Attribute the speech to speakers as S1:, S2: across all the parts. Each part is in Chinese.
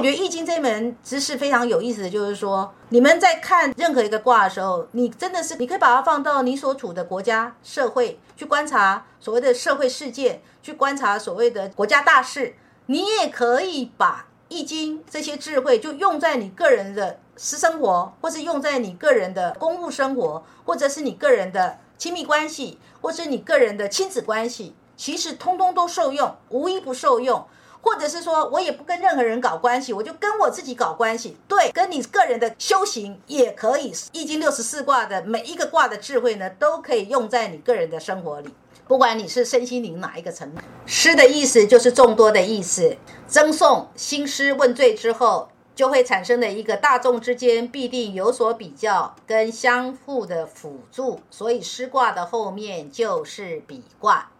S1: 我觉得易经这门知识非常有意思的就是说，你们在看任何一个卦的时候，你真的是你可以把它放到你所处的国家社会去观察所谓的社会事件，去观察所谓的国家大事。你也可以把易经这些智慧就用在你个人的私生活，或是用在你个人的公务生活，或者是你个人的亲密关系，或是你个人的亲子关系，其实通通都受用，无一不受用。或者是说，我也不跟任何人搞关系，我就跟我自己搞关系。对，跟你个人的修行也可以，《易经》六十四卦的每一个卦的智慧呢，都可以用在你个人的生活里。不管你是身心灵哪一个层面，诗的意思就是众多的意思。赠送兴师问罪之后，就会产生的一个大众之间必定有所比较跟相互的辅助，所以诗卦的后面就是比卦。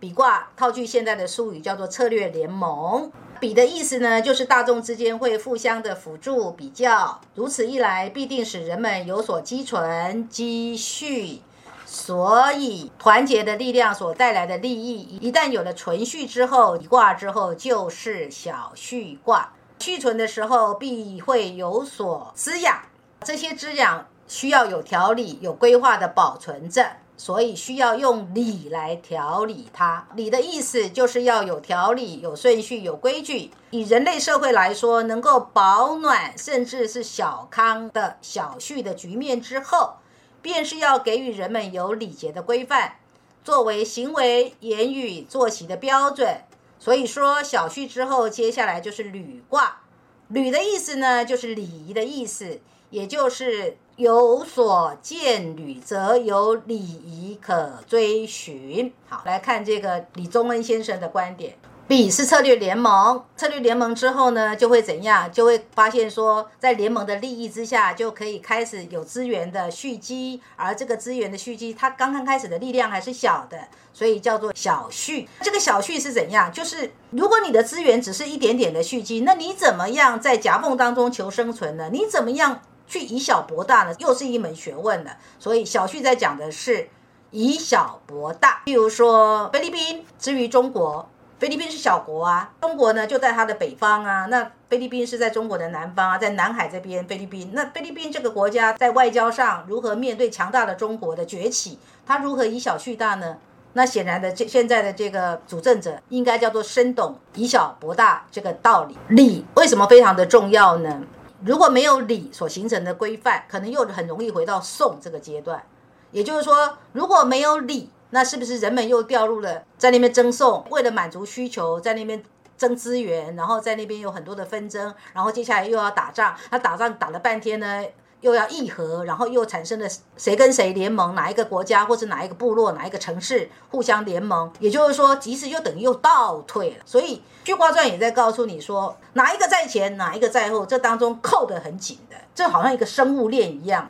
S1: 比卦套句现在的术语叫做策略联盟。比的意思呢，就是大众之间会互相的辅助比较，如此一来必定使人们有所积存积蓄。所以团结的力量所带来的利益，一旦有了存续之后，一卦之后就是小续卦。续存的时候必会有所滋养，这些滋养需要有条理、有规划的保存着。所以需要用理来调理它。理的意思就是要有条理、有顺序、有规矩。以人类社会来说，能够保暖甚至是小康的小序的局面之后，便是要给予人们有礼节的规范，作为行为、言语、作息的标准。所以说小序之后，接下来就是履卦。履的意思呢，就是礼仪的意思，也就是。有所见履，则有礼仪可追寻。好，来看这个李宗恩先生的观点。比是策略联盟，策略联盟之后呢，就会怎样？就会发现说，在联盟的利益之下，就可以开始有资源的蓄积。而这个资源的蓄积，它刚刚开始的力量还是小的，所以叫做小蓄。这个小蓄是怎样？就是如果你的资源只是一点点的蓄积，那你怎么样在夹缝当中求生存呢？你怎么样？去以小博大呢，又是一门学问的。所以小旭在讲的是以小博大。譬如说菲律宾之于中国，菲律宾是小国啊，中国呢就在它的北方啊，那菲律宾是在中国的南方啊，在南海这边。菲律宾那菲律宾这个国家在外交上如何面对强大的中国的崛起？它如何以小去大呢？那显然的，这现在的这个主政者应该叫做深懂以小博大这个道理。理为什么非常的重要呢？如果没有礼所形成的规范，可能又很容易回到送这个阶段。也就是说，如果没有礼，那是不是人们又掉入了在那边争送，为了满足需求，在那边争资源，然后在那边有很多的纷争，然后接下来又要打仗，那打仗打了半天呢？又要议和，然后又产生了谁跟谁联盟，哪一个国家或者哪一个部落、哪一个城市互相联盟，也就是说，即使又等于又倒退了。所以《巨卦传》也在告诉你说，哪一个在前，哪一个在后，这当中扣得很紧的，这好像一个生物链一样。